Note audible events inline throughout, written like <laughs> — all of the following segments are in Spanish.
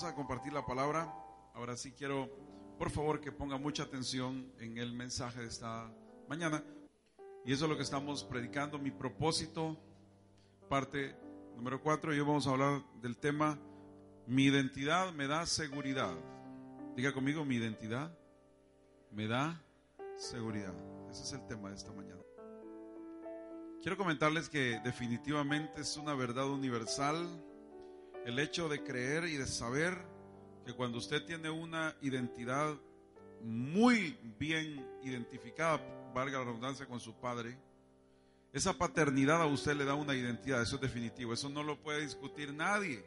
vamos a compartir la palabra. Ahora sí quiero, por favor, que ponga mucha atención en el mensaje de esta mañana. Y eso es lo que estamos predicando. Mi propósito, parte número cuatro, y hoy vamos a hablar del tema, mi identidad me da seguridad. Diga conmigo, mi identidad me da seguridad. Ese es el tema de esta mañana. Quiero comentarles que definitivamente es una verdad universal el hecho de creer y de saber que cuando usted tiene una identidad muy bien identificada, valga la redundancia, con su padre, esa paternidad a usted le da una identidad, eso es definitivo, eso no lo puede discutir nadie.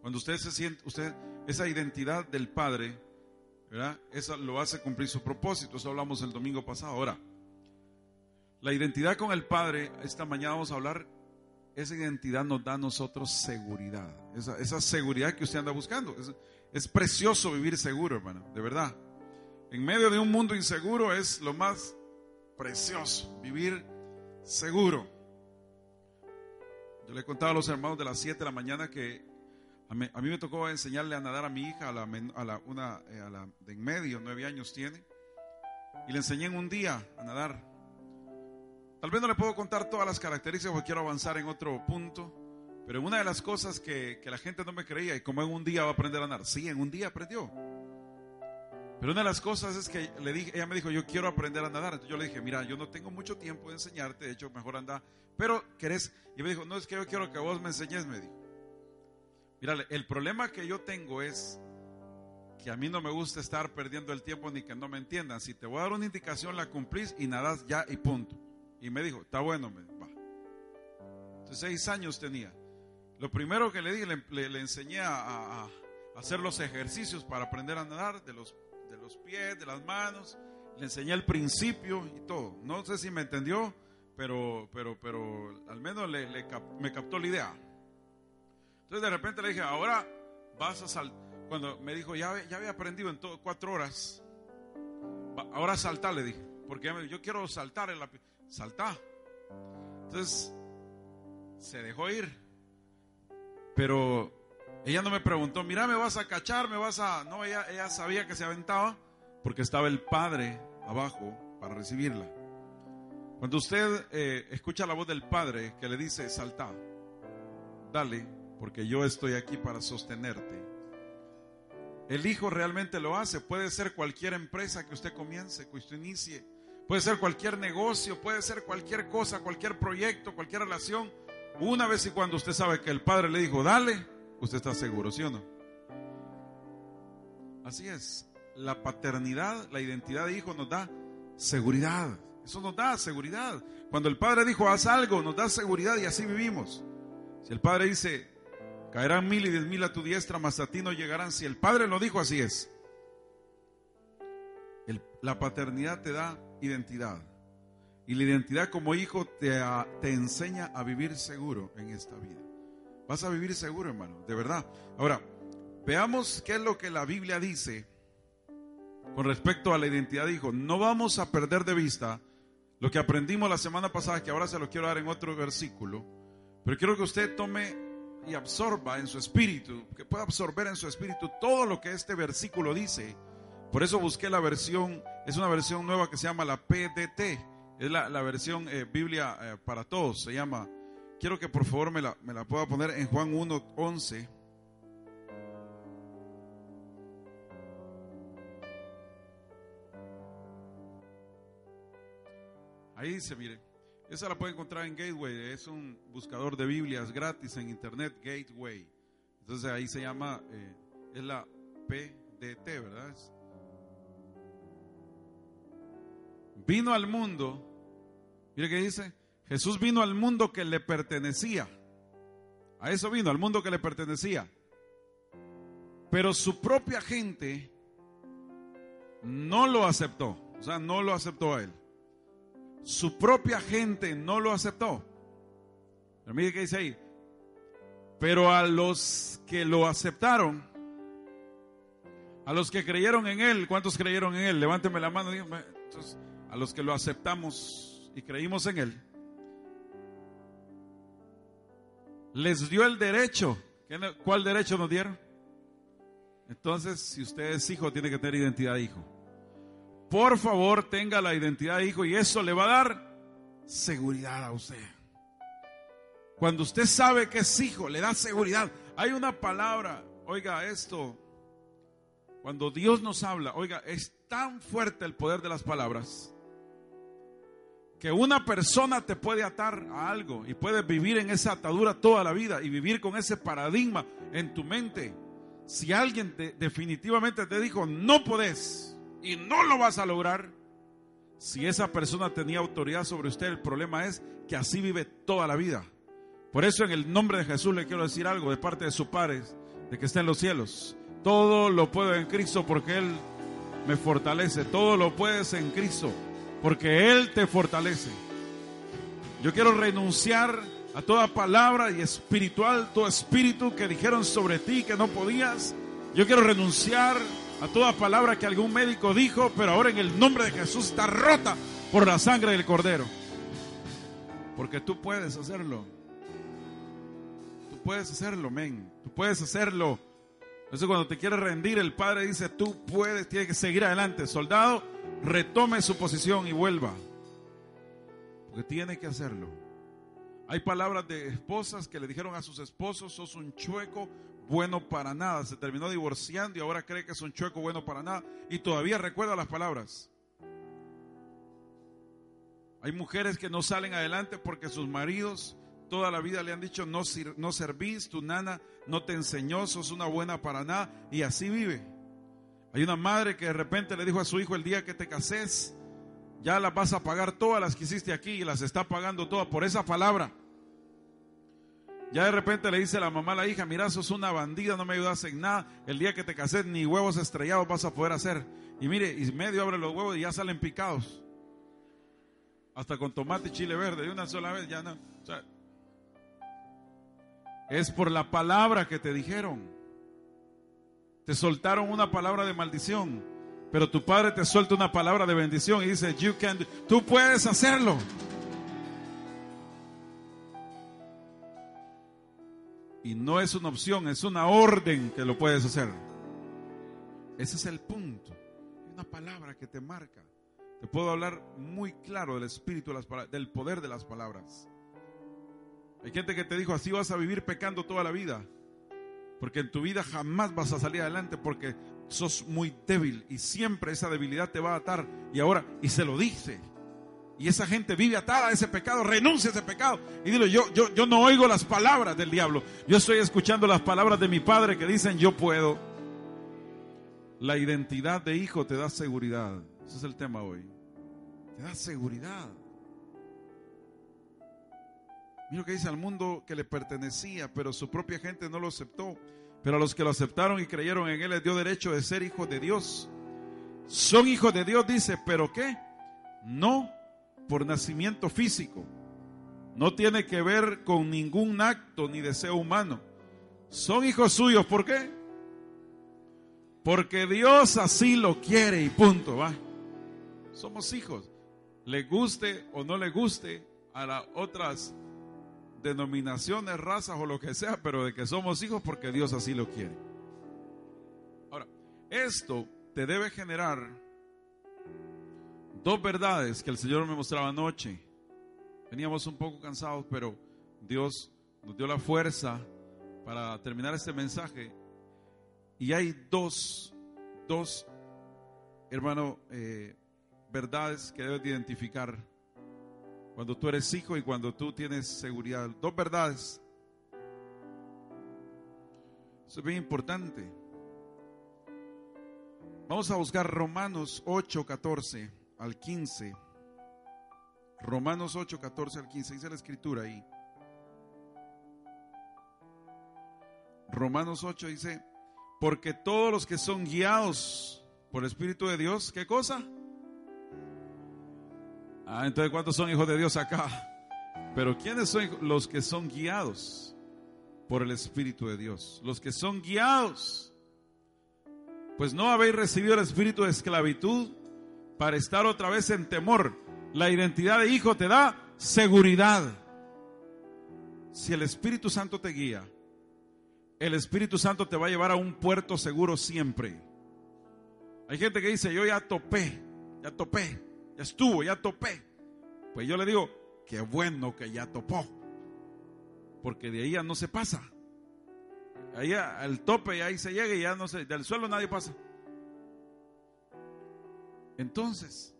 Cuando usted se siente, usted, esa identidad del padre, ¿verdad? Eso lo hace cumplir su propósito, eso hablamos el domingo pasado. Ahora, la identidad con el padre, esta mañana vamos a hablar esa identidad nos da a nosotros seguridad. Esa, esa seguridad que usted anda buscando. Es, es, precioso vivir seguro, hermano, de verdad. En medio de un mundo inseguro es lo más precioso, vivir seguro. Yo le he contado a los hermanos de las 7 de la mañana que a mí, a mí, me tocó enseñarle a nadar a mi hija, a la, a la una eh, a la de en medio, nueve años tiene, y le enseñé en un día a nadar. Tal vez no le puedo contar todas las características porque quiero avanzar en otro punto, pero una de las cosas que, la gente no me creía, y como en un día va a aprender a nadar, sí, en un día aprendió. Pero una de las cosas es que le dije, ella me dijo, yo quiero aprender a nadar. Entonces yo le dije, mira, yo no tengo mucho tiempo de enseñarte, de hecho, mejor anda. Pero, ¿querés? Y me dijo, no, es que yo quiero que vos me enseñes, me dijo. Mira, el problema que yo tengo es que a mí no me gusta estar perdiendo el tiempo ni que no me entiendan. Si te voy a dar una indicación, la cumplís y nadas ya y punto. Y me dijo, está bueno, me va. Entonces, seis años tenía. Lo primero que le dije, le, enseñé a, hacer los ejercicios para aprender a nadar, de los, de los pies, de las manos. Le enseñé el principio y todo. No sé si me entendió, pero, pero, pero al menos le, me captó la idea. Entonces de repente le dije, ahora vas a saltar. Cuando me dijo, ya, ya había aprendido en todo, cuatro horas. Ahora saltar, le dije. Porque yo quiero saltar en la saltá. Entonces, se dejó ir. Pero ella no me preguntó, mira, me vas a cachar, me vas a... No, ella, sabía que se aventaba porque estaba el padre abajo para recibirla. Cuando usted eh, escucha la voz del padre que le dice, salta, dale, porque yo estoy aquí para sostenerte. El hijo realmente lo hace. Puede ser cualquier empresa que usted comience, que usted inicie. Puede ser cualquier negocio, puede ser cualquier cosa, cualquier proyecto, cualquier relación. Una vez y cuando usted sabe que el Padre le dijo, dale, usted está seguro, ¿sí o no? Así es. La paternidad, la identidad de hijo nos da seguridad. Eso nos da seguridad. Cuando el Padre dijo, haz algo, nos da seguridad y así vivimos. Si el Padre dice, caerán mil y diez mil a tu diestra, mas a ti no llegarán. Si el Padre lo dijo, así es. La paternidad te da identidad. Y la identidad como hijo te, te, enseña a vivir seguro en esta vida. Vas a vivir seguro, hermano, de verdad. Ahora, veamos qué es lo que la Biblia dice con respecto a la identidad de hijo. No vamos a perder de vista lo que aprendimos la semana pasada, que ahora se lo quiero dar en otro versículo. Pero quiero que usted tome y absorba en su espíritu, que pueda absorber en su espíritu todo lo que este versículo dice. Por eso busqué la versión, es una versión nueva que se llama la PDT, es la, la versión eh, Biblia eh, para todos, se llama. Quiero que por favor me la, me la pueda poner en Juan 1, 11. Ahí dice, mire, esa la puede encontrar en Gateway, es un buscador de Biblias gratis en internet, Gateway. Entonces ahí se llama, eh, es la PDT, ¿verdad? Vino al mundo, mire que dice, Jesús vino al mundo que le pertenecía. A eso vino, al mundo que le pertenecía. Pero su propia gente no lo aceptó. O sea, no lo aceptó a él. Su propia gente no lo aceptó. Pero mire qué dice ahí. Pero a los que lo aceptaron, a los que creyeron en él, ¿cuántos creyeron en él? Levánteme la mano. A los que lo aceptamos y creímos en él, les dio el derecho. ¿Cuál derecho nos dieron? Entonces, si usted es hijo, tiene que tener identidad de hijo. Por favor, tenga la identidad de hijo y eso le va a dar seguridad a usted. Cuando usted sabe que es hijo, le da seguridad. Hay una palabra, oiga esto, cuando Dios nos habla, oiga, es tan fuerte el poder de las palabras que una persona te puede atar a algo y puedes vivir en esa atadura toda la vida y vivir con ese paradigma en tu mente. Si alguien definitivamente te dijo, no podés y no lo vas a lograr, si esa persona tenía autoridad sobre usted, el problema es que así vive toda la vida. Por eso en el nombre de Jesús le quiero decir algo de parte de su Padre, de que está en los cielos. Todo lo puedo en Cristo porque Él me fortalece. Todo lo puedes en Cristo porque Él te fortalece. Yo quiero renunciar a toda palabra y espiritual, todo espíritu que dijeron sobre ti que no podías. Yo quiero renunciar a toda palabra que algún médico dijo, pero ahora en el nombre de Jesús está rota por la sangre del cordero. Porque tú puedes hacerlo. Tú puedes hacerlo, men. Tú puedes hacerlo. Eso cuando te quieres rendir, el Padre dice, tú puedes, tienes que seguir adelante. Soldado, retome su posición y vuelva. Porque tiene que hacerlo. Hay palabras de esposas que le dijeron a sus esposos, sos un chueco bueno para nada. Se terminó divorciando y ahora cree que es un chueco bueno para nada. Y todavía recuerda las palabras. Hay mujeres que no salen adelante porque sus maridos toda la vida le han dicho no, no servís, tu nana no te enseñó, sos una buena para nada. Y así vive. Hay una madre que de repente le dijo a su hijo el día que te cases, ya las vas a pagar todas las que hiciste aquí y las está pagando todas por esa palabra. Ya de repente le dice la mamá a la hija, mira, sos una bandida, no me ayudas en nada. El día que te cases ni huevos estrellados vas a poder hacer. Y mire, y medio abre los huevos y ya salen picados. Hasta con tomate y chile verde, de una sola vez ya no. es por la palabra que te dijeron. Te soltaron una palabra de maldición, pero tu padre te suelta una palabra de bendición y dice, you can, tú puedes hacerlo. Y no es una opción, es una orden que lo puedes hacer. Ese es el punto. Una palabra que te marca. Te puedo hablar muy claro del espíritu, del poder de las palabras. Hay gente que te dijo, así vas a vivir pecando toda la vida. Porque en tu vida jamás vas a salir adelante porque sos muy débil y siempre esa debilidad te va a atar. Y ahora, y se lo dice, y esa gente vive atada a ese pecado, renuncia a ese pecado. Y dile, yo, yo, yo no oigo las palabras del diablo. Yo estoy escuchando las palabras de mi padre que dicen, yo puedo. La identidad de hijo te da seguridad. Ese es el tema hoy. Te da seguridad. Que dice al mundo que le pertenecía, pero su propia gente no lo aceptó. Pero a los que lo aceptaron y creyeron en él les dio derecho de ser hijos de Dios. Son hijos de Dios, dice, pero ¿qué? No por nacimiento físico. No tiene que ver con ningún acto ni deseo humano. Son hijos suyos, ¿por qué? Porque Dios así lo quiere y punto, va. Somos hijos. Le guste o no le guste a las otras denominaciones, razas o lo que sea, pero de que somos hijos porque Dios así lo quiere. Ahora, esto te debe generar dos verdades que el Señor me mostraba anoche. Veníamos un poco cansados, pero Dios nos dio la fuerza para terminar este mensaje. Y hay dos, dos, hermano, eh, verdades que debes identificar cuando tú eres hijo y cuando tú tienes seguridad. Dos verdades. Eso es bien importante. Vamos a buscar Romanos 8, 14 al 15. Romanos 8, 14 al 15, dice la escritura ahí. Romanos 8 dice, porque todos los que son guiados por el Espíritu de Dios, ¿qué cosa? Ah, entonces ¿cuántos son hijos de Dios acá? Pero ¿quiénes son los que son guiados por el Espíritu de Dios? Los que son guiados. Pues no habéis recibido el espíritu de esclavitud para estar otra vez en temor. La identidad de hijo te da seguridad. Si el Espíritu Santo te guía, el Espíritu Santo te va a llevar a un puerto seguro siempre. Hay gente que dice, yo ya topé, ya topé, ya estuvo, ya topé. Pues yo le digo, qué bueno que ya topó, porque de ahí ya no se pasa. Ahí al tope y ahí se llega y ya no se, del suelo nadie pasa. Entonces,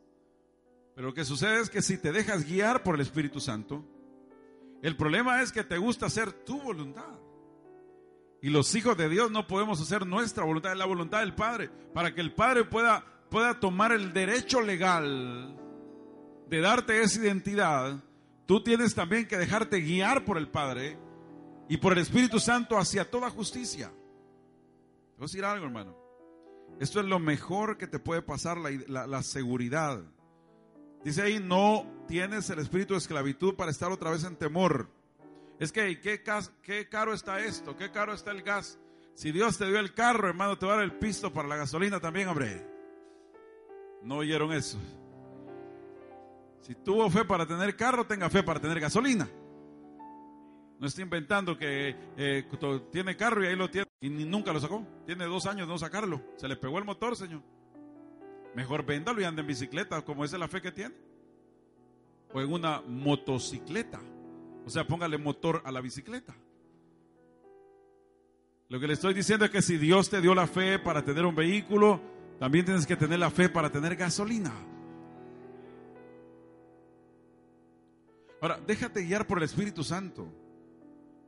pero lo que sucede es que si te dejas guiar por el Espíritu Santo, el problema es que te gusta hacer tu voluntad. Y los hijos de Dios no podemos hacer nuestra voluntad, es la voluntad del Padre, para que el Padre pueda, pueda tomar el derecho legal de darte esa identidad. Tú tienes también que dejarte guiar por el Padre y por el Espíritu Santo hacia toda justicia. Te voy decir algo, hermano. Esto es lo mejor que te puede pasar, la, la seguridad. Dice ahí, no tienes el espíritu de esclavitud para estar otra vez en temor. Es que, ¿qué, ¿qué caro está esto? ¿Qué caro está el gas? Si Dios te dio el carro, hermano, te va a dar el pisto para la gasolina también, hombre. ¿No oyeron eso? Si tuvo fe para tener carro, tenga fe para tener gasolina. No estoy inventando que eh, tiene carro y ahí lo tiene y nunca lo sacó. Tiene dos años de no sacarlo. Se le pegó el motor, señor. Mejor véndalo y ande en bicicleta, como esa es la fe que tiene. O en una motocicleta. O sea, póngale motor a la bicicleta. Lo que le estoy diciendo es que si Dios te dio la fe para tener un vehículo, también tienes que tener la fe para tener gasolina. Ahora, déjate guiar por el Espíritu Santo.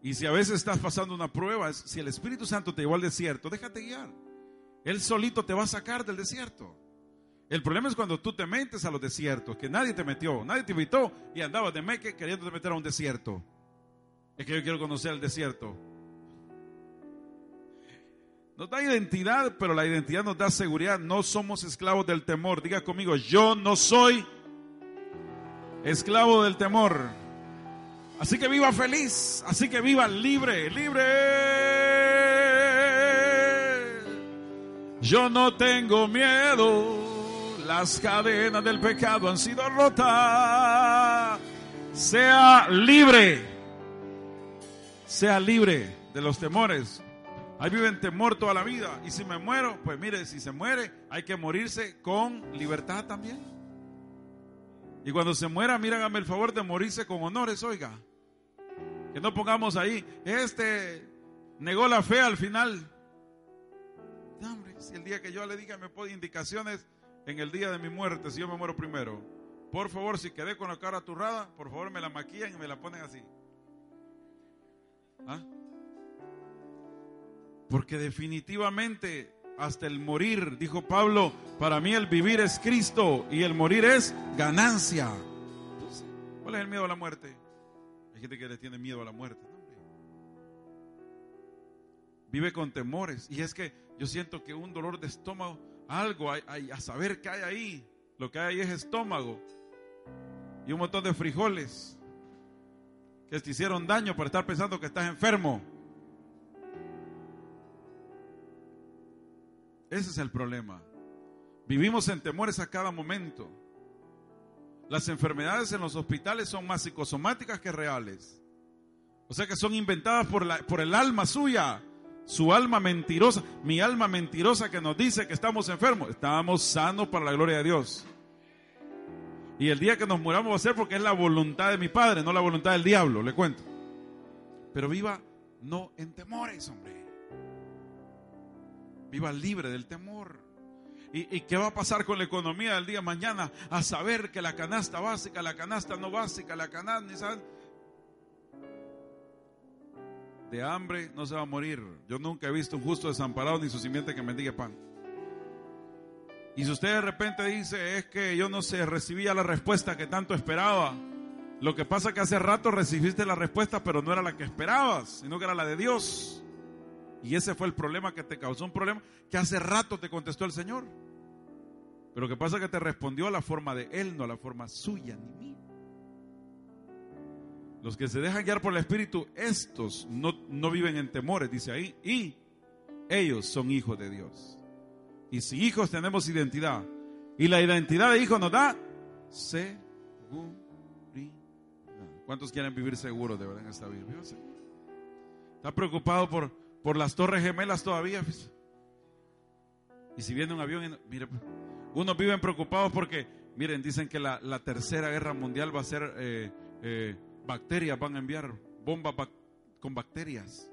Y si a veces estás pasando una prueba, si el Espíritu Santo te llevó al desierto, déjate guiar. Él solito te va a sacar del desierto. El problema es cuando tú te metes a los desiertos, que nadie te metió, nadie te invitó y andabas de meque queriéndote meter a un desierto. Es que yo quiero conocer el desierto. Nos da identidad, pero la identidad nos da seguridad. No somos esclavos del temor. Diga conmigo, yo no soy esclavo del temor. Así que viva feliz, así que viva libre, libre. Yo no tengo miedo las cadenas del pecado han sido rotas. Sea libre. Sea libre de los temores. Ahí vive en temor toda la vida. Y si me muero, pues mire, si se muere, hay que morirse con libertad también. Y cuando se muera, mira, el favor de morirse con honores, oiga. Que no pongamos ahí, este negó la fe al final. hombre, si el día que yo le diga me pone indicaciones, en el día de mi muerte, si yo me muero primero, por favor, si quedé con la cara aturrada, por favor me la maquillan y me la ponen así. ¿Ah? Porque definitivamente hasta el morir, dijo Pablo, para mí el vivir es Cristo y el morir es ganancia. ¿cuál es el miedo a la muerte? Hay gente que le tiene miedo a la muerte. Vive con temores. Y es que yo siento que un dolor de estómago algo hay, a saber qué hay ahí. Lo que hay ahí es estómago y un montón de frijoles que te hicieron daño por estar pensando que estás enfermo. Ese es el problema. Vivimos en temores a cada momento. Las enfermedades en los hospitales son más psicosomáticas que reales. O sea que son inventadas por, la, por el alma suya. Su alma mentirosa, mi alma mentirosa que nos dice que estamos enfermos, estamos sanos para la gloria de Dios. Y el día que nos muramos va a ser porque es la voluntad de mi Padre, no la voluntad del diablo, le cuento. Pero viva no en temores, hombre. Viva libre del temor. ¿Y, qué va a pasar con la economía del día de mañana? A saber que la canasta básica, la canasta no básica, la canasta, de hambre no se va a morir. Yo nunca he visto un justo desamparado ni su simiente que mendigue pan. Y si usted de repente dice, es que yo no sé, recibía la respuesta que tanto esperaba. Lo que pasa es que hace rato recibiste la respuesta, pero no era la que esperabas, sino que era la de Dios. Y ese fue el problema que te causó un problema que hace rato te contestó el Señor. Pero lo que pasa es que te respondió a la forma de Él, no a la forma suya ni mía. Los que se dejan guiar por el Espíritu, estos no, no viven en temores, dice ahí, y ellos son hijos de Dios. Y si hijos tenemos identidad, y la identidad de hijo nos da seguridad. ¿Cuántos quieren vivir seguros de verdad en esta vida? ¿Está preocupado por, por las torres gemelas todavía? Y si viene un avión, mire, unos viven preocupados porque, miren, dicen que la, tercera guerra mundial va a ser eh, eh, bacterias, van a enviar bombas con bacterias.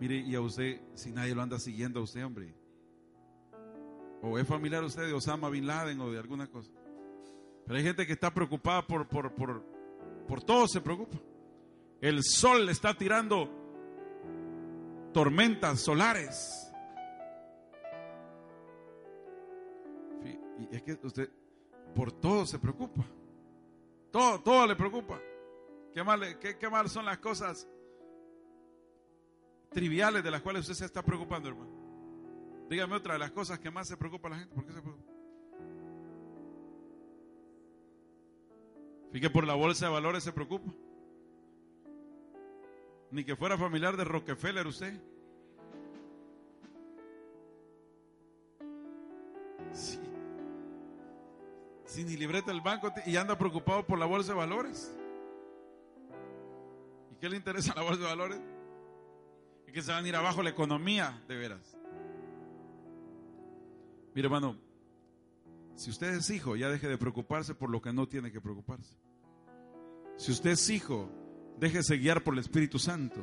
Mire, y a usted, si nadie lo anda siguiendo a usted, hombre. O es familiar usted de Osama Bin Laden o de alguna cosa. Pero hay gente que está preocupada por, por, por, por todo, se preocupa. El sol le está tirando tormentas solares. Y es que usted por todo se preocupa. Todo, todo le preocupa. ¿Qué mal, qué, qué mal son las cosas triviales de las cuales usted se está preocupando, hermano? Dígame otra de las cosas que más se preocupa la gente. ¿Por qué se preocupa? Fíjate, por la bolsa de valores se preocupa. Ni que fuera familiar de Rockefeller usted. Sin ni libreta del banco y anda preocupado por la bolsa de valores. ¿Y qué le interesa <laughs> la bolsa de valores? Y que se van a ir abajo la economía, de veras. Mire, hermano, si usted es hijo, ya deje de preocuparse por lo que no tiene que preocuparse. Si usted es hijo, déjese guiar por el Espíritu Santo.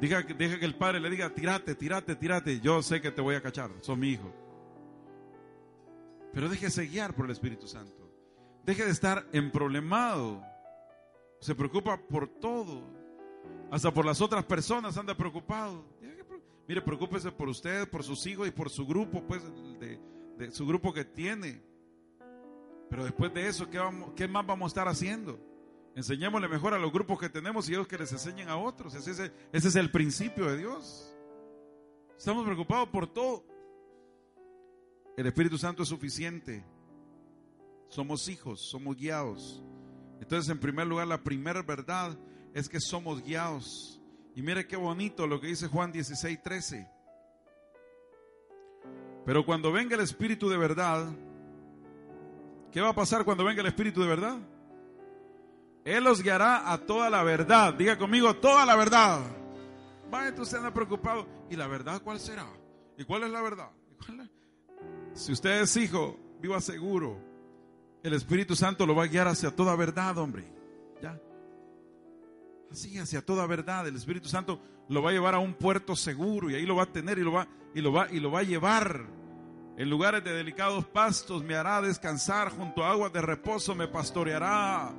Diga, deja que el Padre le diga, tirate, tirate, tirate. Yo sé que te voy a cachar, sos mi hijo. Pero déjese guiar por el Espíritu Santo. Deje de estar emproblemado. Se preocupa por todo. Hasta por las otras personas anda preocupado. Mire, preocúpese por usted, por sus hijos y por su grupo, pues, de, de su grupo que tiene. Pero después de eso, ¿qué, vamos, ¿qué más vamos a estar haciendo? Enseñémosle mejor a los grupos que tenemos y ellos que les enseñen a otros. Ese es, el principio de Dios. Estamos preocupados por todo. El Espíritu Santo es suficiente. Somos hijos, somos guiados. Entonces, en primer lugar, la primera verdad es que somos guiados. Y mire qué bonito lo que dice Juan 16, 13. Pero cuando venga el Espíritu de verdad, ¿qué va a pasar cuando venga el Espíritu de verdad? Él los guiará a toda la verdad. Diga conmigo, toda la verdad. Va, entonces anda preocupado. ¿Y la verdad cuál será? ¿Y cuál es la verdad? Si usted es hijo, viva seguro. El Espíritu Santo lo va a guiar hacia toda verdad, hombre. ¿Ya? Así, hacia toda verdad. El Espíritu Santo lo va a llevar a un puerto seguro y ahí lo va a tener y lo va, y lo va, y lo va a llevar. En lugares de delicados pastos me hará descansar, junto a aguas de reposo me pastoreará.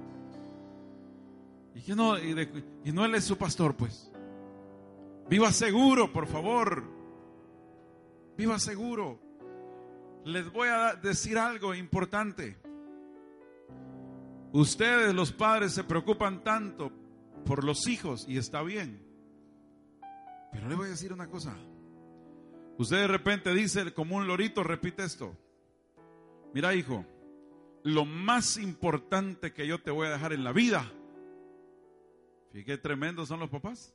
Y que no, y, no él es su pastor, pues. Viva seguro, por favor. Viva seguro. Les voy a decir algo importante. Ustedes, los padres, se preocupan tanto por los hijos y está bien. Pero le voy a decir una cosa. Usted de repente dice, como un lorito, repite esto. Mira, hijo, lo más importante que yo te voy a dejar en la vida, fíjate qué tremendos son los papás,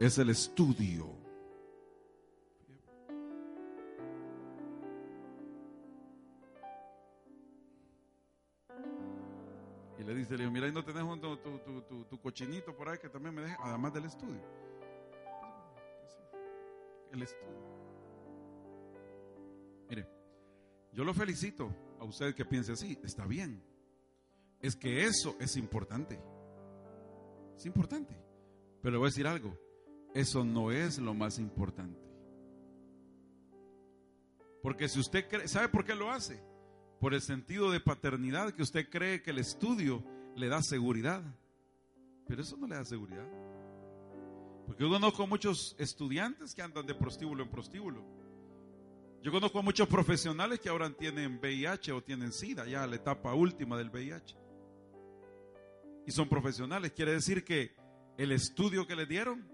es el estudio. Y le dice, le digo, mira, ahí no tenés tu, cochinito por ahí que también me deje, además del estudio el estudio. Mire, yo lo felicito a usted que piense así, está bien. Es que eso es importante. Es importante. Pero le voy a decir algo, eso no es lo más importante. Porque si usted cree, ¿sabe por qué lo hace? Por el sentido de paternidad que usted cree que el estudio le da seguridad. Pero eso no le da seguridad. Porque yo conozco muchos estudiantes que andan de prostíbulo en prostíbulo. Yo conozco a muchos profesionales que ahora tienen VIH o tienen SIDA, ya la etapa última del VIH. Y son profesionales, quiere decir que el estudio que les dieron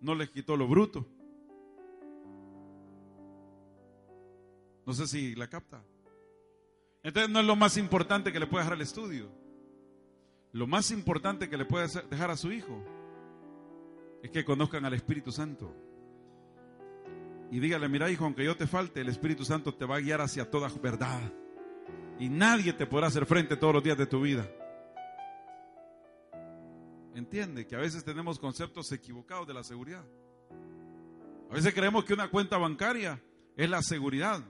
no les quitó lo bruto. No sé si la capta. Entonces no es lo más importante que le puede dejar el estudio. Lo más importante que le puede dejar a su hijo es que conozcan al Espíritu Santo. Y dígale, mira hijo, aunque yo te falte, el Espíritu Santo te va a guiar hacia toda verdad. Y nadie te podrá hacer frente todos los días de tu vida. Entiende que a veces tenemos conceptos equivocados de la seguridad. A veces creemos que una cuenta bancaria es la seguridad.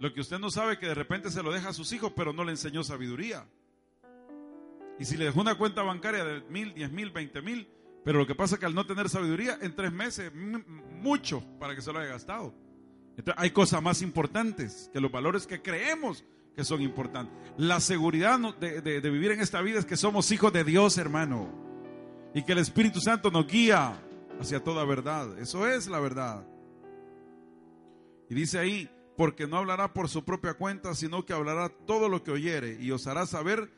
Lo que usted no sabe que de repente se lo deja a sus hijos, pero no le enseñó sabiduría. Y si le dejó una cuenta bancaria de mil, diez mil, veinte mil, pero lo que pasa es que al no tener sabiduría, en tres meses, mucho para que se lo haya gastado. Entonces, hay cosas más importantes que los valores que creemos que son importantes. La seguridad de, de vivir en esta vida es que somos hijos de Dios, hermano. Y que el Espíritu Santo nos guía hacia toda verdad. Eso es la verdad. Y dice ahí, porque no hablará por su propia cuenta, sino que hablará todo lo que oyere y os hará saber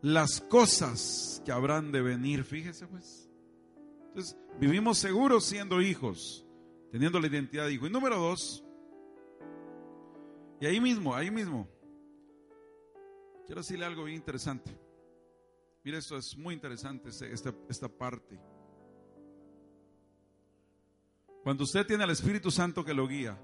las cosas que habrán de venir. Fíjese pues. Entonces, vivimos seguros siendo hijos, teniendo la identidad de hijo. Y número dos, y ahí mismo, ahí mismo, quiero decirle algo bien interesante. Mire, esto es muy interesante, esta, esta parte. Cuando usted tiene al Espíritu Santo que lo guía,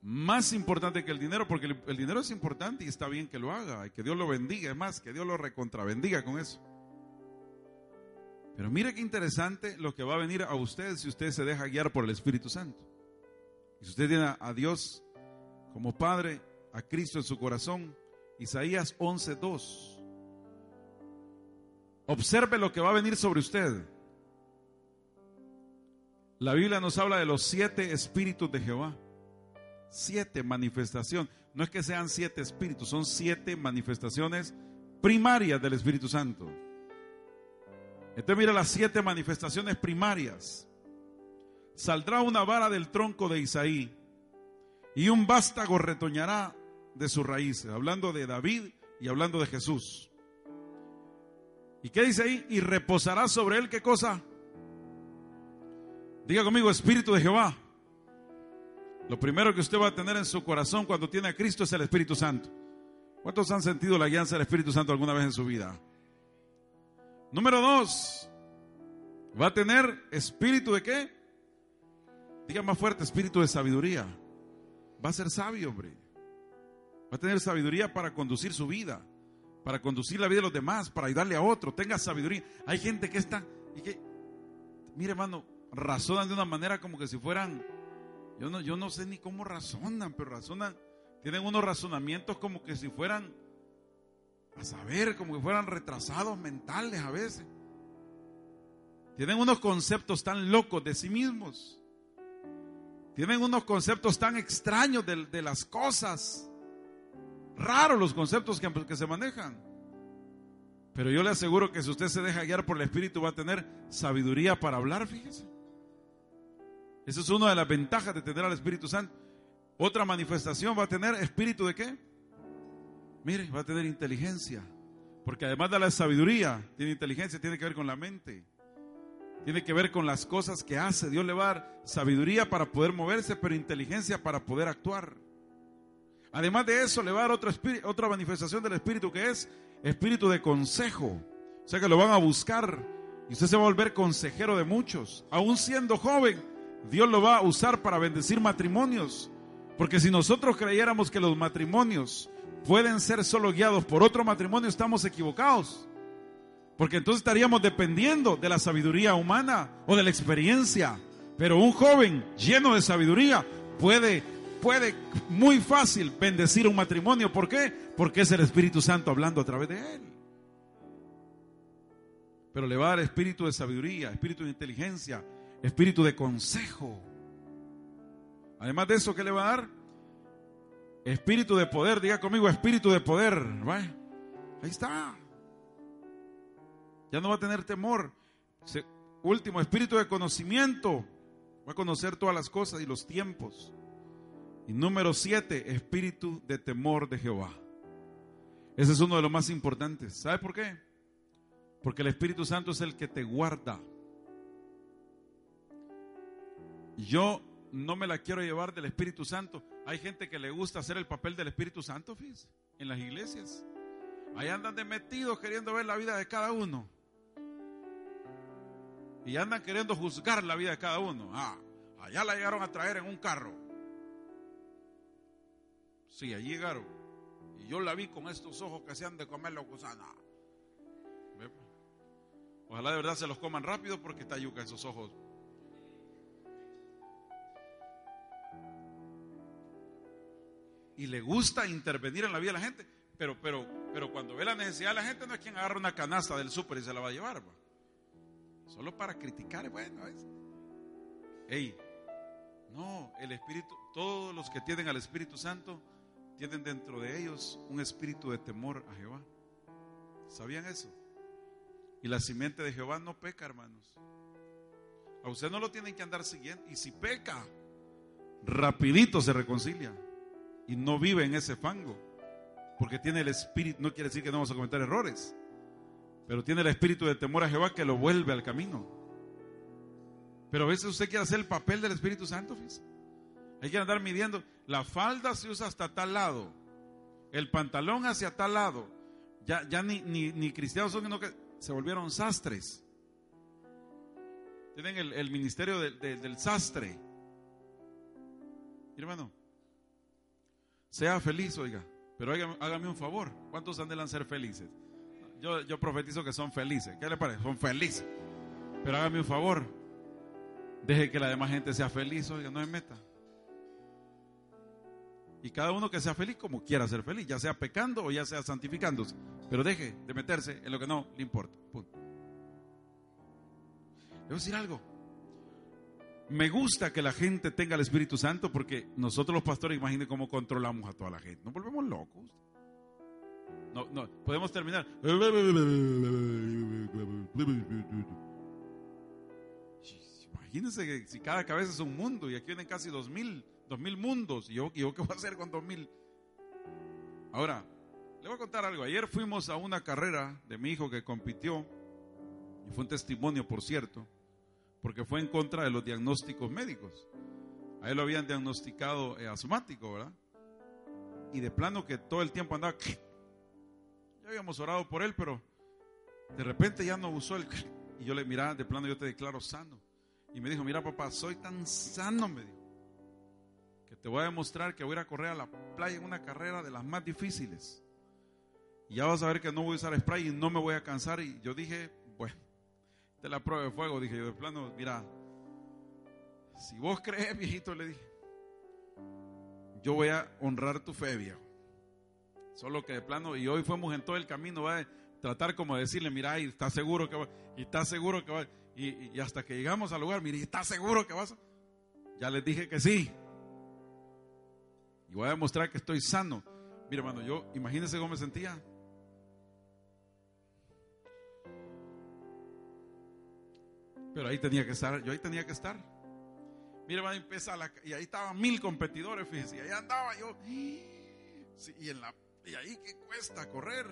más importante que el dinero, porque el, dinero es importante y está bien que lo haga, y que Dios lo bendiga, es más, que Dios lo recontrabendiga con eso. Pero mire qué interesante lo que va a venir a usted si usted se deja guiar por el Espíritu Santo. Y si usted tiene a Dios como Padre, a Cristo en su corazón, Isaías 11:2. Observe lo que va a venir sobre usted. La Biblia nos habla de los siete espíritus de Jehová siete manifestaciones. No es que sean siete espíritus, son siete manifestaciones primarias del Espíritu Santo. Entonces mira las siete manifestaciones primarias. Saldrá una vara del tronco de Isaí y un vástago retoñará de sus raíces, hablando de David y hablando de Jesús. ¿Y qué dice ahí? Y reposará sobre él qué cosa? Diga conmigo, Espíritu de Jehová. Lo primero que usted va a tener en su corazón cuando tiene a Cristo es el Espíritu Santo. ¿Cuántos han sentido la guianza del Espíritu Santo alguna vez en su vida? Número dos, va a tener espíritu de qué? Diga más fuerte, espíritu de sabiduría. Va a ser sabio, hombre. Va a tener sabiduría para conducir su vida, para conducir la vida de los demás, para ayudarle a otro. Tenga sabiduría. Hay gente que está, y que, mire hermano, razonan de una manera como que si fueran yo no, yo no sé ni cómo razonan, pero razonan, tienen unos razonamientos como que si fueran, a saber, como que fueran retrasados mentales a veces. Tienen unos conceptos tan locos de sí mismos. Tienen unos conceptos tan extraños de, las cosas. Raros los conceptos que, que se manejan. Pero yo le aseguro que si usted se deja guiar por el Espíritu va a tener sabiduría para hablar, fíjese. Esa es una de las ventajas de tener al Espíritu Santo. Otra manifestación va a tener espíritu de qué? Mire, va a tener inteligencia. Porque además de la sabiduría, tiene inteligencia, tiene que ver con la mente. Tiene que ver con las cosas que hace. Dios le va a dar sabiduría para poder moverse, pero inteligencia para poder actuar. Además de eso, le va a dar otra, manifestación del Espíritu que es espíritu de consejo. O sea que lo van a buscar y usted se va a volver consejero de muchos. Aún siendo joven, Dios lo va a usar para bendecir matrimonios. Porque si nosotros creyéramos que los matrimonios pueden ser solo guiados por otro matrimonio, estamos equivocados. Porque entonces estaríamos dependiendo de la sabiduría humana o de la experiencia. Pero un joven lleno de sabiduría puede, puede muy fácil bendecir un matrimonio. ¿Por qué? Porque es el Espíritu Santo hablando a través de él. Pero le va a dar espíritu de sabiduría, espíritu de inteligencia, espíritu de consejo. Además de eso, ¿qué le va a dar? Espíritu de poder, diga conmigo, espíritu de poder. Ahí está. Ya no va a tener temor. último, espíritu de conocimiento. Va a conocer todas las cosas y los tiempos. Y número siete, espíritu de temor de Jehová. Ese es uno de los más importantes. ¿Sabe por qué? Porque el Espíritu Santo es el que te guarda. Yo no me la quiero llevar del Espíritu Santo. Hay gente que le gusta hacer el papel del Espíritu Santo, en las iglesias. Ahí andan de metidos queriendo ver la vida de cada uno. Y andan queriendo juzgar la vida de cada uno. Ah, allá la llegaron a traer en un carro. Sí, allí llegaron. Y yo la vi con estos ojos que se han de comer la gusana. Ojalá de verdad se los coman rápido porque está yuca esos ojos. Y le gusta intervenir en la vida de la gente. Pero, pero, pero cuando ve la necesidad de la gente no es quien agarra una canasta del súper y se la va a llevar. Solo para criticar, bueno. Es... Ey, no, el Espíritu, todos los que tienen al Espíritu Santo tienen dentro de ellos un espíritu de temor a Jehová. ¿Sabían eso? Y la simiente de Jehová no peca, hermanos. A usted no lo tienen que andar siguiendo. Y si peca, rapidito se reconcilia. Y no vive en ese fango. Porque tiene el espíritu, no quiere decir que no vamos a cometer errores. Pero tiene el espíritu de temor a Jehová que lo vuelve al camino. Pero a veces usted quiere hacer el papel del Espíritu Santo, Hay que andar midiendo. La falda se usa hasta tal lado. El pantalón hacia tal lado. Ya, ya ni, ni, cristianos son, sino que se volvieron sastres. Tienen el, ministerio del sastre. hermano, sea feliz, oiga, pero hágame, un favor. ¿Cuántos anhelan ser felices? Yo, yo profetizo que son felices. ¿Qué le parece? Son felices. Pero hágame un favor. Deje que la demás gente sea feliz, oiga, no es meta. Y cada uno que sea feliz como quiera ser feliz, ya sea pecando o ya sea santificándose. Pero deje de meterse en lo que no le importa. Punto. Debo decir algo. Me gusta que la gente tenga el Espíritu Santo porque nosotros los pastores, imaginen cómo controlamos a toda la gente. Nos volvemos locos. No, no, podemos terminar. Imagínense que si cada cabeza es un mundo y aquí vienen casi dos mil, dos mil mundos. ¿Y yo, ¿Y yo qué voy a hacer con dos mil? Ahora, le voy a contar algo. Ayer fuimos a una carrera de mi hijo que compitió, y fue un testimonio, por cierto, porque fue en contra de los diagnósticos médicos. A él lo habían diagnosticado eh, asmático, ¿verdad? Y de plano que todo el tiempo andaba. Ya habíamos orado por él, pero de repente ya no usó el. Y yo le miraba, de plano yo te declaro sano. Y me dijo, mira papá, soy tan sano, me dijo, que te voy a demostrar que voy a correr a la playa en una carrera de las más difíciles. Y ya vas a ver que no voy a usar spray y no me voy a cansar. Y yo dije, bueno, te la prueba de fuego. Dije yo de plano, mira, si vos crees, <laughs> viejito, le dije, yo voy a honrar tu fe, viejo. Solo que de plano, y hoy fuimos en todo el camino, a tratar como de decirle, mira, y está seguro que va, y está seguro que va, y, y hasta que llegamos al lugar, mire, ¿está seguro que vas? Ya les dije que sí. Y voy a demostrar que estoy sano. Mira, hermano, yo, imagínense cómo me sentía. Pero ahí tenía que estar, yo ahí tenía que estar. Mira, va a empezar la, y ahí estaban mil competidores, fíjense, y ahí andaba yo. y, en la, y ahí que cuesta correr.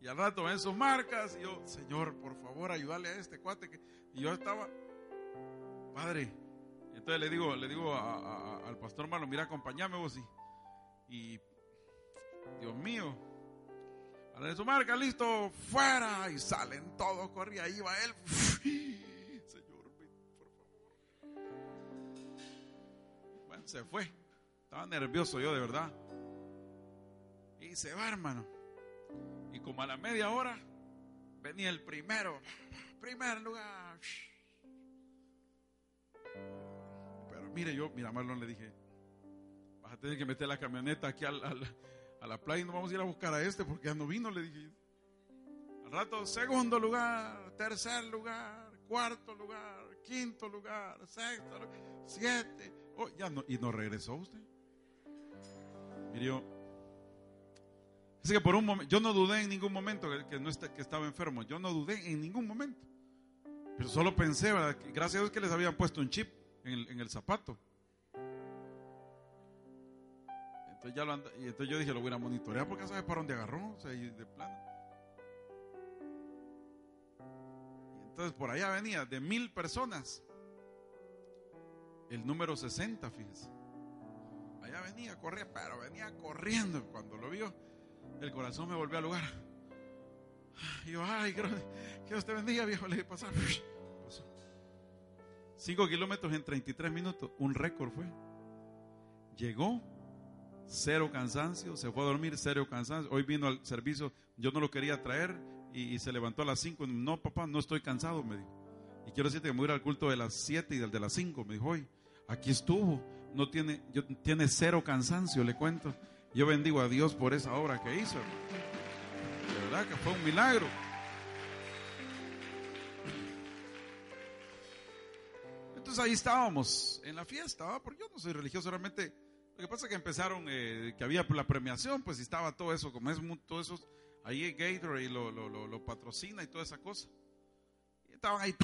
Y al rato ven sus marcas, y yo, Señor, por favor, ayúdale a este cuate. Y yo estaba, Padre. Entonces le digo, le digo al pastor Marlon, mira, acompáñame vos. Y, y Dios mío, de su marca, listo, fuera. Y salen todos, corría, ahí va él. <laughs> Señor, por favor. Bueno, se fue. Estaba nervioso yo, de verdad. Y se va, hermano. Y como a la media hora, venía el primero. Primer lugar. Mire, yo, mira, Marlon le dije, vas a tener que meter la camioneta aquí a la playa no vamos a ir a buscar a este porque ya no vino, le dije. Al rato, segundo lugar, tercer lugar, cuarto lugar, quinto lugar, sexto, siete. Oh, ya no, y no regresó usted. Mire, yo, es que por un momento, yo no dudé en ningún momento que, no que estaba enfermo, yo no dudé en ningún momento. Pero solo pensé, gracias a Dios que les habían puesto un chip en el, zapato. Entonces, ya lo anda- y entonces yo dije, lo voy a monitorear porque sabe para dónde agarró, o sea, y de plano. Entonces por allá venía de mil personas. El número 60, fíjese. Allá venía, corría, pero venía corriendo. Cuando lo vio, el corazón me volvió al lugar. Yo, ay, que Dios te bendiga, viejo. Le dije, pasar. Pasó. Cinco kilómetros en 33 minutos. Un récord fue. Llegó, cero cansancio, se fue a dormir, cero cansancio. Hoy vino al servicio, yo no lo quería traer y, y se levantó a las 5. No, papá, no estoy cansado, me dijo. Y quiero decirte que me voy a ir al culto de las 7 y del de las 5. Me dijo, hoy, aquí estuvo. No tiene, yo, tiene cero cansancio, le cuento. Yo bendigo a Dios por esa obra que hizo. De verdad que fue un milagro. Entonces ahí estábamos en la fiesta, porque yo no soy religioso realmente. Lo que pasa es que empezaron, eh, que había la premiación, pues estaba todo eso, como es todo eso, ahí Gatorade lo, lo patrocina y toda esa cosa. Y estaban ahí.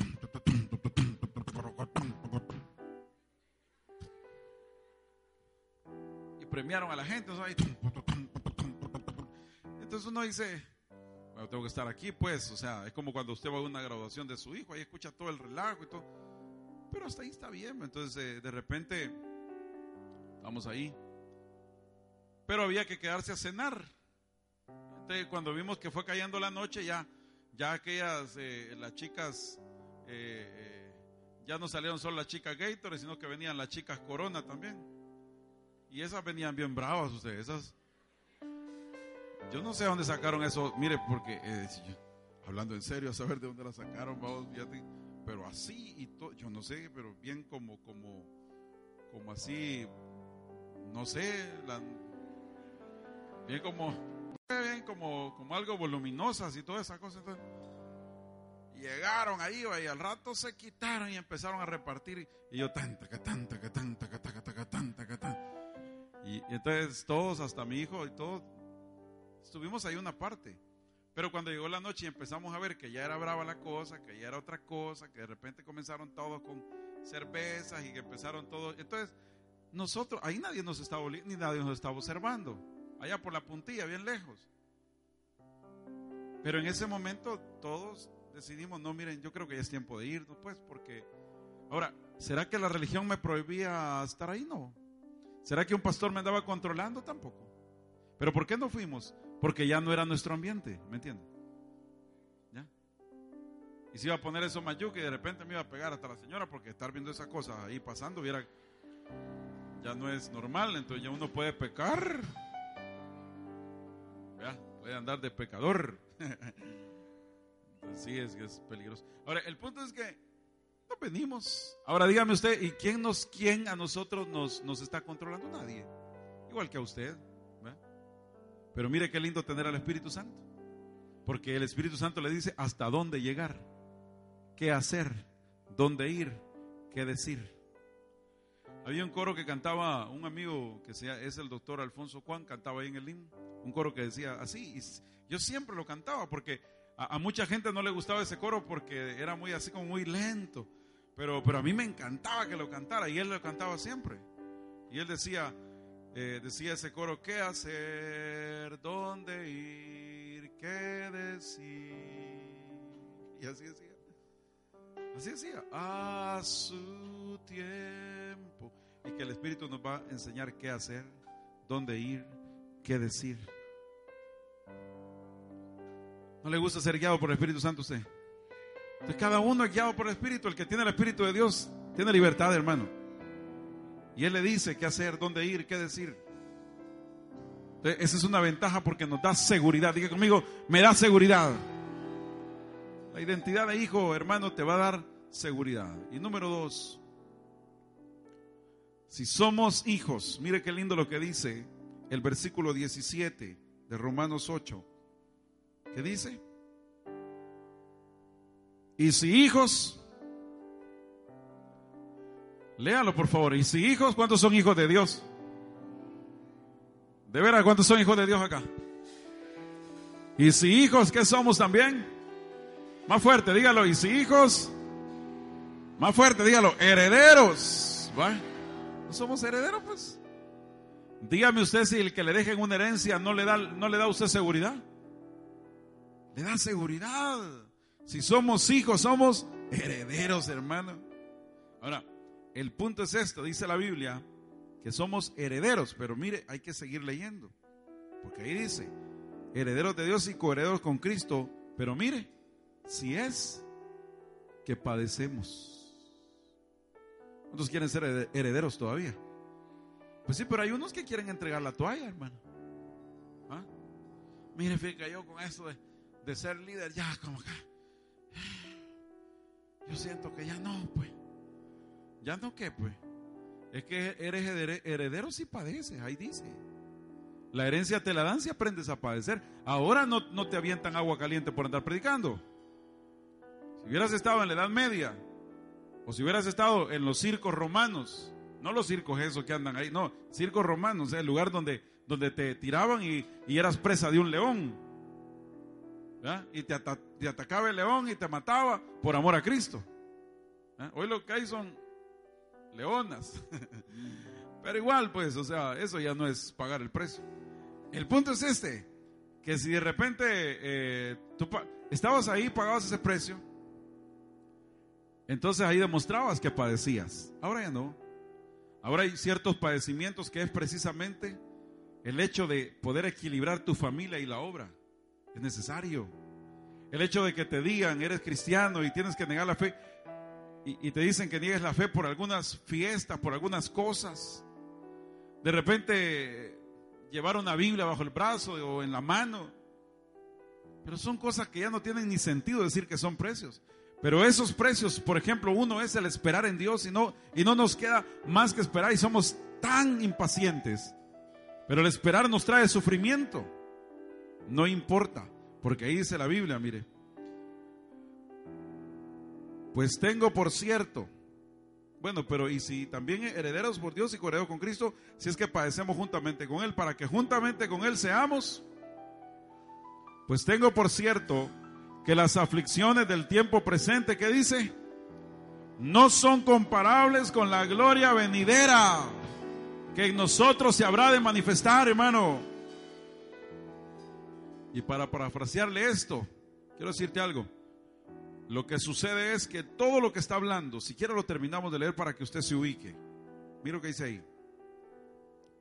Y premiaron a la gente. entonces ahí- Entonces uno dice, bueno, tengo que estar aquí, pues, o sea, es como cuando usted va a una graduación de su hijo, ahí escucha todo el relajo y todo. Pero hasta ahí está bien, entonces eh, de repente Estamos ahí. Pero había que quedarse a cenar. Entonces, cuando vimos que fue cayendo la noche, ya, ya aquellas, eh, las chicas, eh, ya no salieron solo las chicas Gatorade, sino que venían las chicas Corona también. Y esas venían bien bravas ustedes, esas. Yo no sé dónde sacaron eso, mire, porque, hablando en serio, a saber de dónde la sacaron, vamos, fíjate, pero así y todo, yo no sé, pero bien como, como, como así, no sé, la- bien como, bien como, como algo voluminosas y toda esa cosa. entonces, llegaron ahí y al rato se quitaron y empezaron a repartir y yo tanta que tanta que tanta que tanta que tanta que tanta y, y entonces todos hasta mi hijo y todos estuvimos ahí una parte pero cuando llegó la noche y empezamos a ver que ya era brava la cosa que ya era otra cosa que de repente comenzaron todos con cervezas y que empezaron todos entonces nosotros, ahí nadie nos estaba ni nadie nos estaba observando. Allá por la puntilla, bien lejos. Pero en ese momento todos decidimos, no, miren, yo creo que ya es tiempo de irnos, pues, porque... Ahora, ¿será que la religión me prohibía estar ahí? No. ¿Será que un pastor me andaba controlando? Tampoco. Pero ¿por qué no fuimos? Porque ya no era nuestro ambiente, ¿me entienden? ¿Ya? Y se iba a poner eso mayuca y de repente me iba a pegar hasta la señora porque estar viendo esa cosa ahí pasando, ya no es normal, entonces ya uno puede pecar. Vea, puede andar de pecador. <laughs> Sí, es es peligroso. Ahora, el punto es que no venimos. Ahora dígame usted, ¿y quién nos, quién a nosotros nos, nos está controlando? Nadie. Igual que a usted. Pero mire qué lindo tener al Espíritu Santo. Porque el Espíritu Santo le dice hasta dónde llegar, qué hacer, dónde ir, qué decir. Había un coro que cantaba un amigo que sea, es el doctor Alfonso Juan, cantaba ahí en el himno, un coro que decía así, y yo siempre lo cantaba porque a, a mucha gente no le gustaba ese coro porque era muy así como muy lento, pero, pero a mí me encantaba que lo cantara y él lo cantaba siempre. Y él decía, eh, decía ese coro, ¿qué hacer? ¿Dónde ir? ¿Qué decir? Y así decía. Así decía, a su tiempo. Y que el Espíritu nos va a enseñar qué hacer, dónde ir, qué decir. ¿No le gusta ser guiado por el Espíritu Santo a usted? Entonces cada uno es guiado por el Espíritu. El que tiene el Espíritu de Dios tiene libertad, hermano. Y Él le dice qué hacer, dónde ir, qué decir. Entonces, esa es una ventaja porque nos da seguridad. Diga conmigo, me da seguridad. La identidad de hijo, hermano, te va a dar seguridad. Y número dos, si somos hijos, mire qué lindo lo que dice el versículo 17 de Romanos 8. ¿Qué dice? Y si hijos, léalo por favor. Y si hijos, ¿cuántos son hijos de Dios? De veras, ¿cuántos son hijos de Dios acá? Y si hijos, ¿qué somos también? Más fuerte, dígalo. Y si hijos, más fuerte, dígalo. Herederos. ¿Va? ¿No somos herederos, pues? Dígame usted si el que le dejen una herencia no le da, no le da a usted seguridad. Le da seguridad. Si somos hijos, somos herederos, hermano. Ahora, el punto es esto, dice la Biblia, que somos herederos, pero mire, hay que seguir leyendo. Porque ahí dice, herederos de Dios y coherederos con Cristo, pero mire, si es que padecemos. ¿Cuántos quieren ser herederos todavía? Pues sí, pero hay unos que quieren entregar la toalla, hermano. ¿Ah? Mire, fíjate, yo con esto de, de ser líder, ya como que <sighs> yo siento que ya no, pues. Ya no, ¿qué, pues? Es que eres heredero si padeces, ahí dice. La herencia te la dan si aprendes a padecer. Ahora no, no te avientan agua caliente por andar predicando. Si hubieras estado en la Edad Media, o si hubieras estado en los circos romanos, no los circos esos que andan ahí, no, circos romanos, el lugar donde, donde te tiraban y, eras presa de un león. Y te, atacaba el león y te mataba por amor a Cristo. Hoy lo que hay son leonas. <laughs> Pero igual, pues, o sea, eso ya no es pagar el precio. El punto es este, que si de repente eh, tú estabas ahí, pagabas ese precio, entonces ahí demostrabas que padecías. Ahora ya no. Ahora hay ciertos padecimientos que es precisamente el hecho de poder equilibrar tu familia y la obra. Es necesario. El hecho de que te digan, eres cristiano y tienes que negar la fe, y, te dicen que niegues la fe por algunas fiestas, por algunas cosas. De repente llevar una Biblia bajo el brazo o en la mano. Pero son cosas que ya no tienen ni sentido decir que son precios. Pero esos precios, por ejemplo, uno es el esperar en Dios y no, y no nos queda más que esperar y somos tan impacientes. Pero el esperar nos trae sufrimiento. No importa, porque ahí dice la Biblia, mire. Pues tengo por cierto. Bueno, pero y si también herederos por Dios y coherederos con Cristo, si es que padecemos juntamente con Él, para que juntamente con Él seamos. Pues tengo por cierto que las aflicciones del tiempo presente, ¿qué dice? No son comparables con la gloria venidera que en nosotros se habrá de manifestar, hermano. Y para parafrasearle esto, quiero decirte algo. Lo que sucede es que todo lo que está hablando, siquiera lo terminamos de leer para que usted se ubique. Mira lo que dice ahí.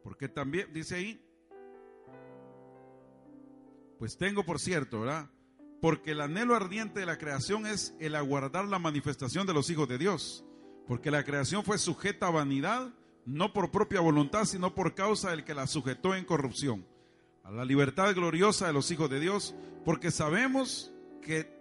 Porque también dice ahí, pues tengo por cierto, ¿verdad? Porque el anhelo ardiente de la creación es el aguardar la manifestación de los hijos de Dios. Porque la creación fue sujeta a vanidad, no por propia voluntad, sino por causa del que la sujetó en corrupción. A la libertad gloriosa de los hijos de Dios, porque sabemos que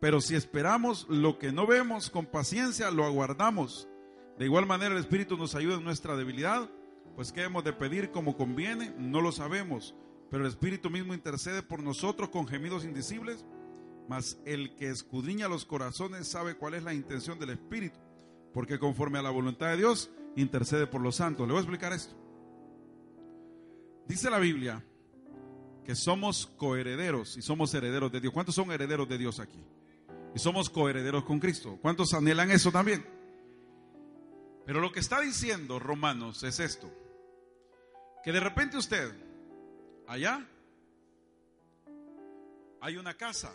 Pero si esperamos lo que no vemos con paciencia, lo aguardamos. De igual manera el Espíritu nos ayuda en nuestra debilidad. Pues qué hemos de pedir como conviene, no lo sabemos pero el Espíritu mismo intercede por nosotros con gemidos indecibles, mas el que escudriña los corazones sabe cuál es la intención del Espíritu, porque conforme a la voluntad de Dios intercede por los santos. Le voy a explicar esto. Dice la Biblia que somos coherederos y somos herederos de Dios. ¿Cuántos son herederos de Dios aquí? Y somos coherederos con Cristo. ¿Cuántos anhelan eso también? Pero lo que está diciendo Romanos es esto. Que de repente usted allá hay una casa.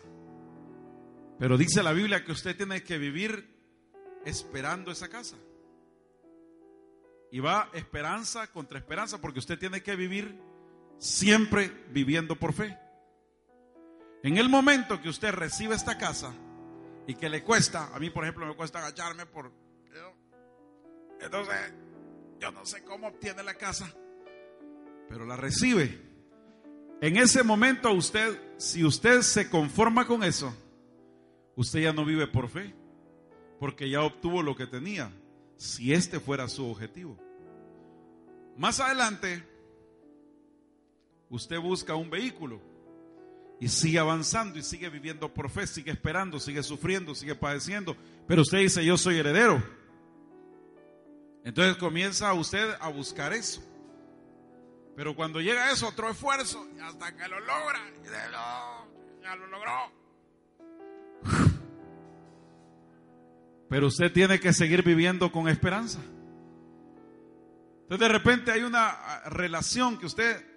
Pero dice la Biblia que usted tiene que vivir esperando esa casa. Y va esperanza contra esperanza porque usted tiene que vivir siempre viviendo por fe. En el momento que usted recibe esta casa y que le cuesta, a mí por ejemplo me cuesta agacharme por... Entonces, yo no sé cómo obtiene la casa, pero la recibe. En ese momento usted, si usted se conforma con eso, usted ya no vive por fe, porque ya obtuvo lo que tenía, si este fuera su objetivo. Más adelante, usted busca un vehículo y sigue avanzando y sigue viviendo por fe, sigue esperando, sigue sufriendo, sigue padeciendo, pero usted dice, yo soy heredero. Entonces comienza usted a buscar eso. Pero cuando llega eso, otro esfuerzo, hasta que lo logra, ya lo logró. Pero usted tiene que seguir viviendo con esperanza. Entonces de repente hay una ah, relación que usted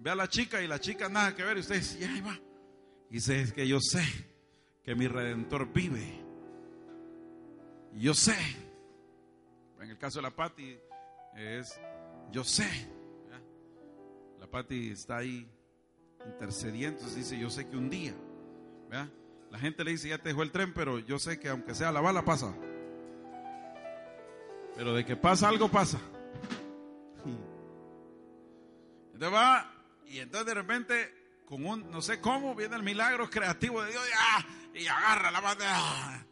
ve a la chica y la chica nada que ver y usted dice, ya ahí va. Y dice, es que yo sé que mi redentor vive. Yo sé. En el caso de la Patti es, yo sé. La Patti está ahí intercediendo, dice, yo sé que un día, la gente le dice, ya te dejó el tren, pero yo sé que aunque sea la bala pasa. Pero de que pasa algo, pasa. <laughs> Entonces va, y entonces de repente, con un, no sé cómo, viene el milagro creativo de Dios y, agarra la bandera.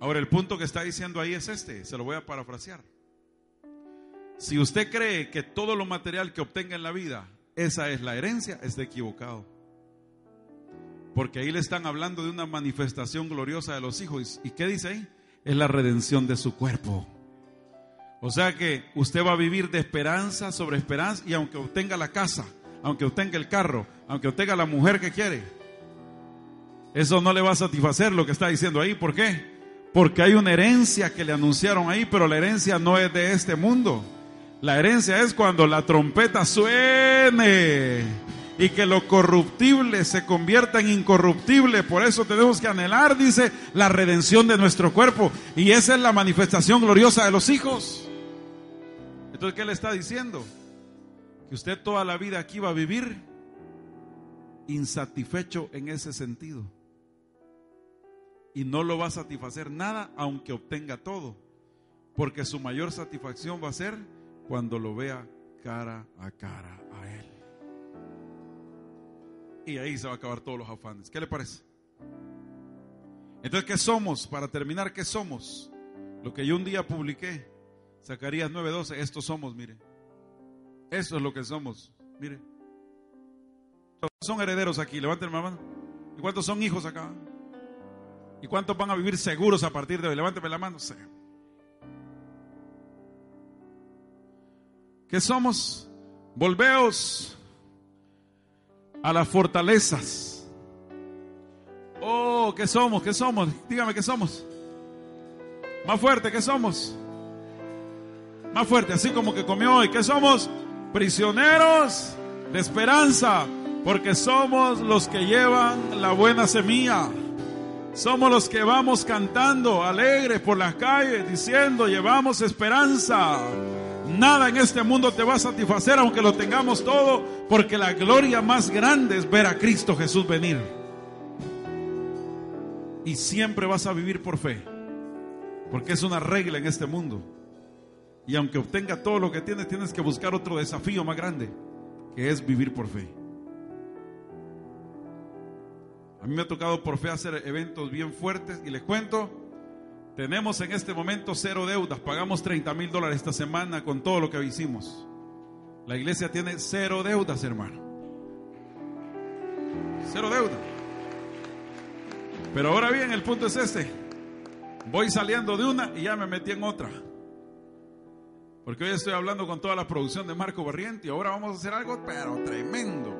Ahora, el punto que está diciendo ahí es este, se lo voy a parafrasear. Si usted cree que todo lo material que obtenga en la vida, esa es la herencia, está equivocado. Porque ahí le están hablando de una manifestación gloriosa de los hijos. ¿Y qué dice ahí? Es la redención de su cuerpo. O sea que usted va a vivir de esperanza sobre esperanza y aunque obtenga la casa, aunque obtenga el carro, aunque obtenga la mujer que quiere, eso no le va a satisfacer lo que está diciendo ahí. ¿Por qué? Porque hay una herencia que le anunciaron ahí, pero la herencia no es de este mundo. La herencia es cuando la trompeta suene y que lo corruptible se convierta en incorruptible. Por eso tenemos que anhelar, dice, la redención de nuestro cuerpo. Y esa es la manifestación gloriosa de los hijos. Entonces, ¿qué le está diciendo? Que usted toda la vida aquí va a vivir insatisfecho en ese sentido. Y no lo va a satisfacer nada aunque obtenga todo. Porque su mayor satisfacción va a ser cuando lo vea cara a cara a Él. Y ahí se va a acabar todos los afanes. ¿Qué le parece? Entonces, ¿qué somos? Para terminar, ¿qué somos? Lo que yo un día publiqué, Zacarías 9:12, estos somos, mire. Eso es lo que somos, mire. Son herederos aquí, levanten la mano. ¿Y cuántos son hijos acá? ¿Y cuántos van a vivir seguros a partir de hoy? Levánteme la mano. ¿Qué somos? Volveos a las fortalezas. Oh, ¿qué somos? ¿Qué somos? Dígame, ¿qué somos? Más fuerte, ¿qué somos? Más fuerte, así como que comió hoy. ¿Qué somos? Prisioneros de esperanza, porque somos los que llevan la buena semilla. Somos los que vamos cantando alegres por las calles, diciendo, llevamos esperanza. Nada en este mundo te va a satisfacer aunque lo tengamos todo, porque la gloria más grande es ver a Cristo Jesús venir. Y siempre vas a vivir por fe, porque es una regla en este mundo. Y aunque obtenga todo lo que tienes, tienes que buscar otro desafío más grande, que es vivir por fe. A mí me ha tocado por fe hacer eventos bien fuertes y les cuento, tenemos en este momento cero deudas, pagamos 30 mil dólares esta semana con todo lo que hicimos. La iglesia tiene cero deudas, hermano. Cero deudas. Pero ahora bien, el punto es este. Voy saliendo de una y ya me metí en otra. Porque hoy estoy hablando con toda la producción de Marco Barriente y ahora vamos a hacer algo, pero tremendo,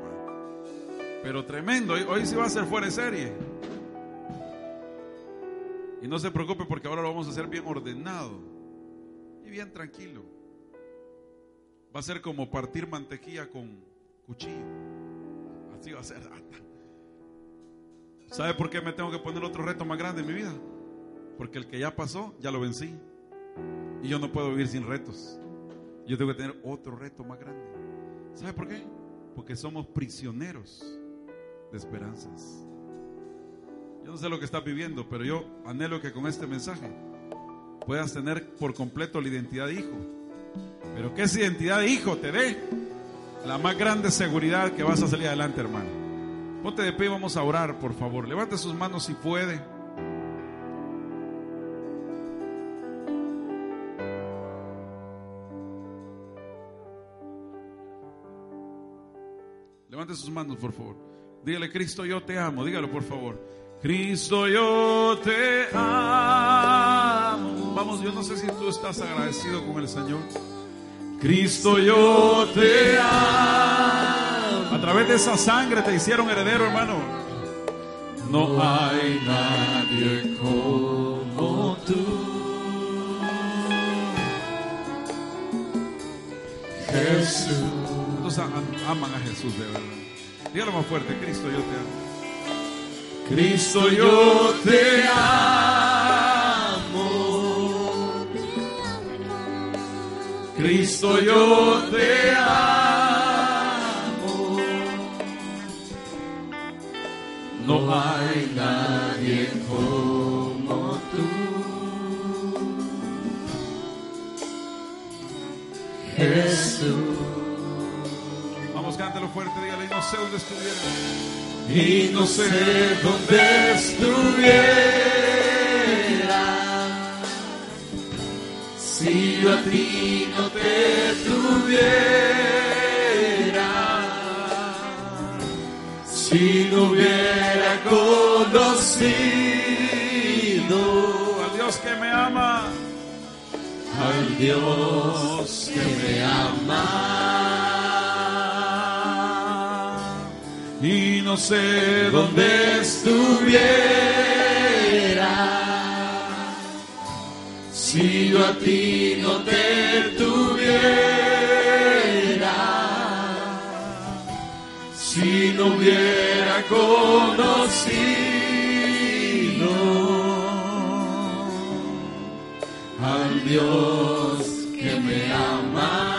pero tremendo. Hoy, hoy sí va a ser fuera de serie. Y no se preocupe porque ahora lo vamos a hacer bien ordenado y bien tranquilo. Va a ser como partir mantequilla con cuchillo. Así va a ser. ¿Sabe por qué me tengo que poner otro reto más grande en mi vida? Porque el que ya pasó, ya lo vencí. Y yo no puedo vivir sin retos. Yo tengo que tener otro reto más grande. ¿Sabe por qué? Porque somos prisioneros de esperanzas. Yo no sé lo que estás viviendo, pero yo anhelo que con este mensaje puedas tener por completo la identidad de hijo. Pero que esa identidad de hijo te dé la más grande seguridad que vas a salir adelante, hermano. Ponte de pie y vamos a orar, por favor. Levante sus manos si puede. Sus manos, por favor. Dígale, Cristo, yo te amo. Dígalo, por favor. Cristo, yo te amo. Vamos, yo no sé si tú estás agradecido con el Señor. Cristo, yo te amo. A través de esa sangre te hicieron heredero, hermano. No hay nadie como tú. Jesús. ¿Cuántos aman a Jesús de verdad? Dígalo más fuerte, Cristo, yo te amo. Cristo, yo te amo. Cristo, yo te amo. No hay nadie como fuerte, dígale, no sé dónde estuviera. Y no sé dónde estuviera. Si yo a ti no te tuviera. Si no hubiera conocido al Dios que me ama al Dios que me ama. Y no sé dónde estuviera. Si yo a ti no te tuviera. Si no hubiera conocido al Dios que me ama.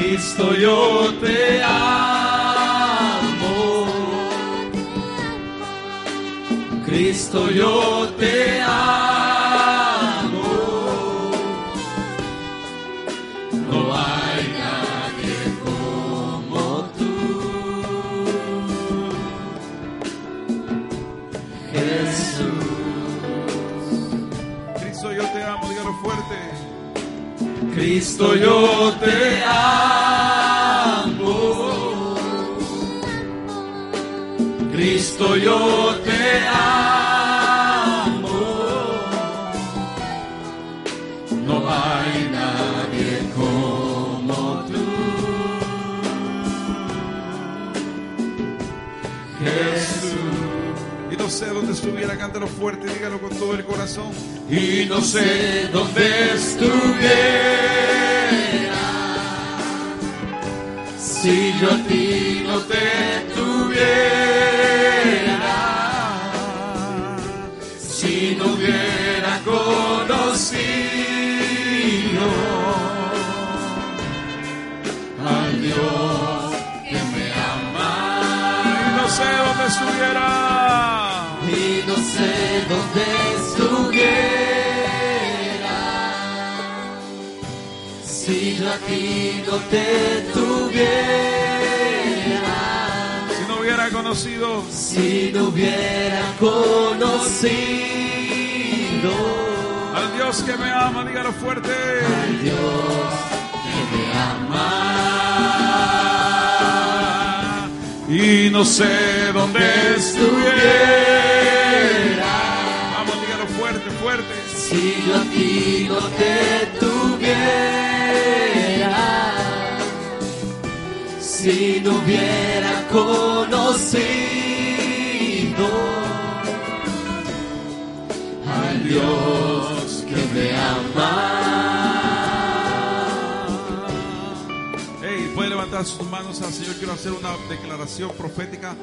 Cristo, yo te amo. Cristo, yo te amo. No hay nadie como tú. Jesús. Cristo, yo te amo, dígalo fuerte. Cristo, yo te amo. Yo te amo. No hay nadie como tú. Jesús. Y no sé dónde estuviera, cántalo fuerte, dígalo con todo el corazón. Y no sé dónde estuviera. Si yo a ti no te si te tuviera, no hubiera conocido si no hubiera conocido al Dios que me ama, dígalo fuerte. al Dios que me ama. Y no sé dónde estuviera. Vamos, dígalo fuerte, fuerte. Si yo a ti no te tuviera, si no hubiera conocido al Dios que me ama. Hey, puede levantar sus manos al Señor. Quiero hacer una declaración profética.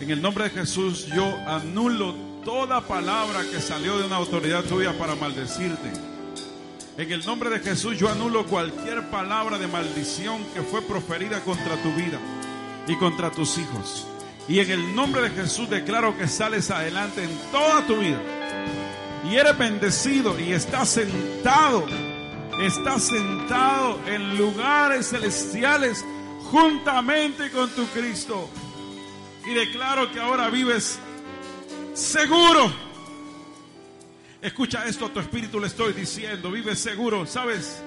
En el nombre de Jesús, yo anulo toda palabra que salió de una autoridad tuya para maldecirte. En el nombre de Jesús, yo anulo cualquier palabra de maldición que fue proferida contra tu vida y contra tus hijos. Y en el nombre de Jesús declaro que sales adelante en toda tu vida. Y eres bendecido y estás sentado estás sentado en lugares celestiales juntamente con tu Cristo. Y declaro que ahora vives seguro. Escucha esto, a tu espíritu le estoy diciendo, vives seguro, ¿sabes?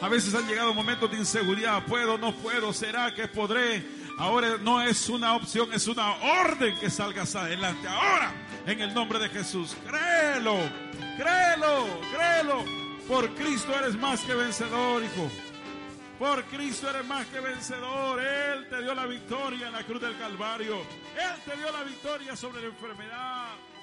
A veces han llegado momentos de inseguridad. ¿Puedo? ¿No puedo? ¿Será que podré? Ahora no es una opción, es una orden que salgas adelante. Ahora, en el nombre de Jesús, créelo, créelo, créelo. Por Cristo eres más que vencedor, hijo. Por Cristo eres más que vencedor. Él te dio la victoria en la cruz del Calvario. Él te dio la victoria sobre la enfermedad.